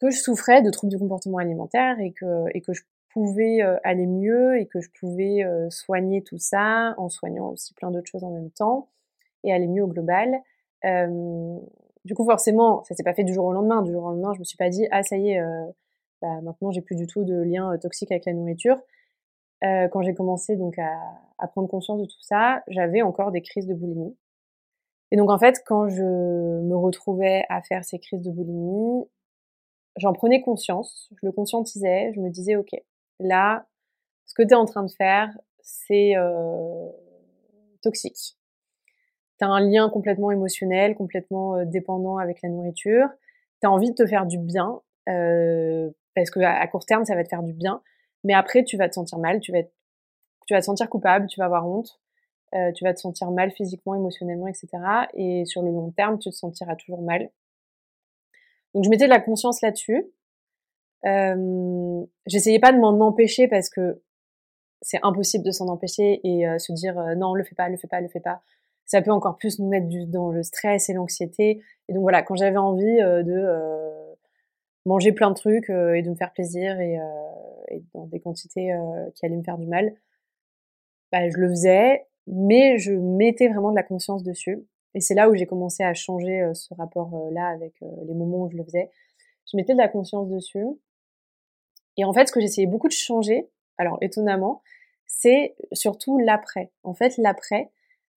que je souffrais de troubles du comportement alimentaire et que, et que je pouvais aller mieux et que je pouvais soigner tout ça en soignant aussi plein d'autres choses en même temps et aller mieux au global. du coup, forcément, ça s'est pas fait du jour au lendemain. Du jour au lendemain, je me suis pas dit ah ça y est, bah, maintenant j'ai plus du tout de lien toxique avec la nourriture. quand j'ai commencé donc à, à, prendre conscience de tout ça, j'avais encore des crises de boulimie. Et donc en fait, quand je me retrouvais à faire ces crises de boulimie, j'en prenais conscience, je le conscientisais, je me disais ok, là, ce que tu es en train de faire, c'est euh, toxique. Tu as un lien complètement émotionnel, complètement euh, dépendant avec la nourriture. Tu as envie de te faire du bien, euh, parce que à, court terme, ça va te faire du bien. Mais après, tu vas te sentir mal, tu vas, tu vas te sentir coupable, tu vas avoir honte, euh, tu vas te sentir mal physiquement, émotionnellement, etc. Et sur le long terme, tu te sentiras toujours mal. Donc je mettais de la conscience là-dessus. Euh, J'essayais pas de m'en empêcher parce que c'est impossible de s'en empêcher et euh, se dire euh, non, le fais pas, le fais pas, le fais pas. Ça peut encore plus nous mettre dans le stress et l'anxiété. Et donc voilà, quand j'avais envie euh, de manger plein de trucs et de me faire plaisir et, et dans des quantités qui allaient me faire du mal, bah, je le faisais, mais je mettais vraiment de la conscience dessus. Et c'est là où j'ai commencé à changer ce rapport-là avec les moments où je le faisais. Je mettais de la conscience dessus. Et en fait, ce que j'essayais beaucoup de changer, alors étonnamment, c'est surtout l'après. En fait, l'après,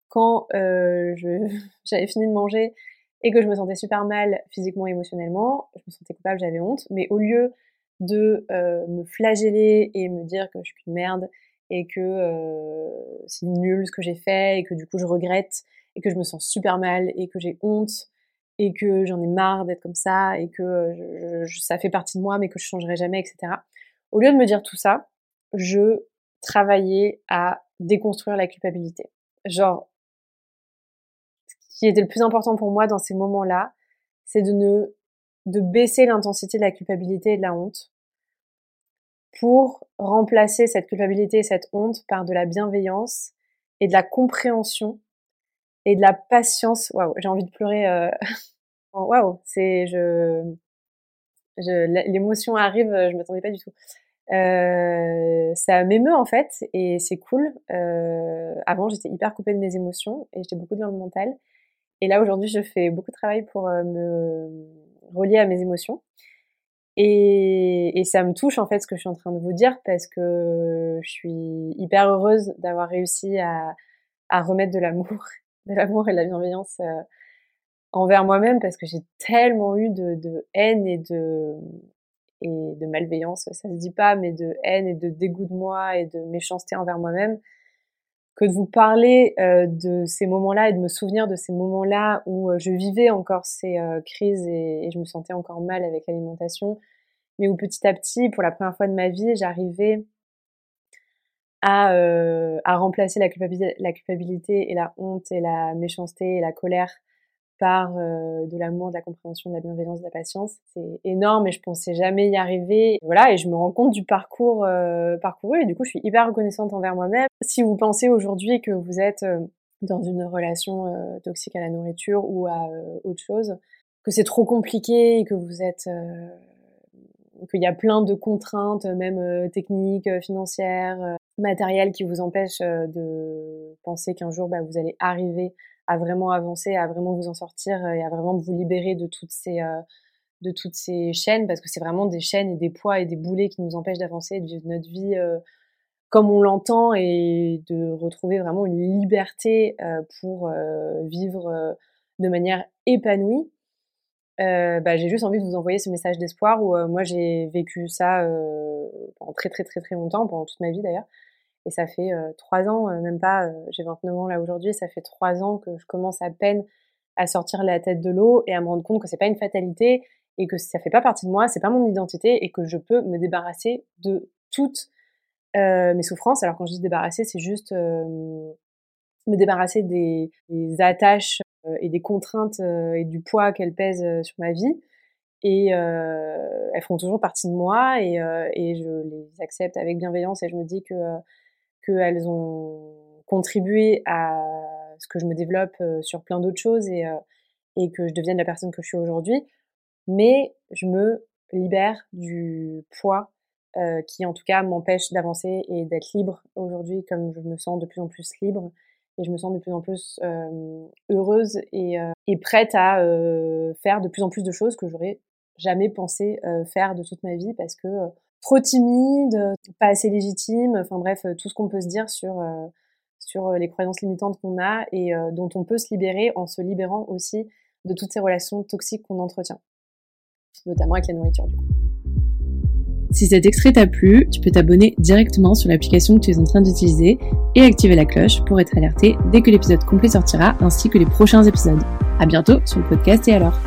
quand euh, j'avais fini de manger et que je me sentais super mal physiquement émotionnellement, je me sentais coupable, j'avais honte, mais au lieu de euh, me flageller et me dire que je suis une merde et que euh, c'est nul ce que j'ai fait et que du coup je regrette et que je me sens super mal et que j'ai honte et que j'en ai marre d'être comme ça et que ça fait partie de moi mais que je changerai jamais, etc. Au lieu de me dire tout ça, je travaillais à déconstruire la culpabilité. Genre, ce qui était le plus important pour moi dans ces moments-là, c'est de ne de baisser l'intensité de la culpabilité et de la honte pour remplacer cette culpabilité et cette honte par de la bienveillance et de la compréhension et de la patience. Waouh, j'ai envie de pleurer. Euh... Waouh, c'est je, je l'émotion arrive, je m'attendais pas du tout. Euh, ça m'émeut en fait et c'est cool. Euh, avant, j'étais hyper coupée de mes émotions et j'étais beaucoup dans le mental. Et là, aujourd'hui, je fais beaucoup de travail pour me relier à mes émotions. Et, et, ça me touche en fait ce que je suis en train de vous dire parce que je suis hyper heureuse d'avoir réussi à, à remettre de l'amour de l'amour et de la bienveillance euh, envers moi-même parce que j'ai tellement eu de, de, haine et de et de malveillance, ça se dit pas, mais de haine et de dégoût de moi et de méchanceté envers moi-même, que de vous parler euh, de ces moments-là et de me souvenir de ces moments-là où euh, je vivais encore ces crises et, et, je me sentais encore mal avec l'alimentation, mais où petit à petit, pour la première fois de ma vie, j'arrivais à, euh, à remplacer la culpabilité, la culpabilité et la honte et la méchanceté et la colère par euh, de l'amour, de la compréhension, de la bienveillance, de la patience. C'est énorme et je pensais jamais y arriver. Voilà, et je me rends compte du parcours euh, parcouru et du coup, je suis hyper reconnaissante envers moi-même. Si vous pensez aujourd'hui que vous êtes euh, dans une relation toxique à la nourriture ou à autre chose, que c'est trop compliqué et que vous êtes qu'il y a plein de contraintes, même techniques, financières, matériel qui vous empêche euh, de penser qu'un jour bah, vous allez arriver à vraiment avancer, à vraiment vous en sortir et à vraiment vous libérer de toutes ces euh, de toutes ces chaînes parce que c'est vraiment des chaînes et des poids et des boulets qui nous empêchent d'avancer, de vivre notre vie euh, comme on l'entend et de retrouver vraiment une liberté pour vivre de manière épanouie. bah, j'ai juste envie de vous envoyer ce message d'espoir où moi j'ai vécu ça pendant très très très très longtemps, pendant toute ma vie d'ailleurs. Et ça fait trois ans, même pas, j'ai 29 ans là aujourd'hui, ça fait trois ans que je commence à peine à sortir la tête de l'eau et à me rendre compte que c'est pas une fatalité et que ça fait pas partie de moi, c'est pas mon identité et que je peux me débarrasser de toutes mes souffrances. Alors quand je dis débarrasser, c'est juste me débarrasser des, attaches et des contraintes et du poids qu'elles pèsent sur ma vie. Et elles font toujours partie de moi et je les accepte avec bienveillance et je me dis que qu'elles ont contribué à ce que je me développe euh, sur plein d'autres choses et, euh, et que je devienne la personne que je suis aujourd'hui. Mais je me libère du poids euh, qui en tout cas m'empêche d'avancer et d'être libre aujourd'hui comme je me sens de plus en plus libre et je me sens de plus en plus heureuse et, euh, et, prête à faire de plus en plus de choses que j'aurais jamais pensé faire de toute ma vie parce que trop timide, pas assez légitime, enfin bref, tout ce qu'on peut se dire sur sur les croyances limitantes qu'on a et dont on peut se libérer en se libérant aussi de toutes ces relations toxiques qu'on entretient, notamment avec la nourriture du coup. Si cet extrait t'a plu, tu peux t'abonner directement sur l'application que tu es en train d'utiliser et activer la cloche pour être alerté dès que l'épisode complet sortira ainsi que les prochains épisodes. À bientôt sur le podcast et alors.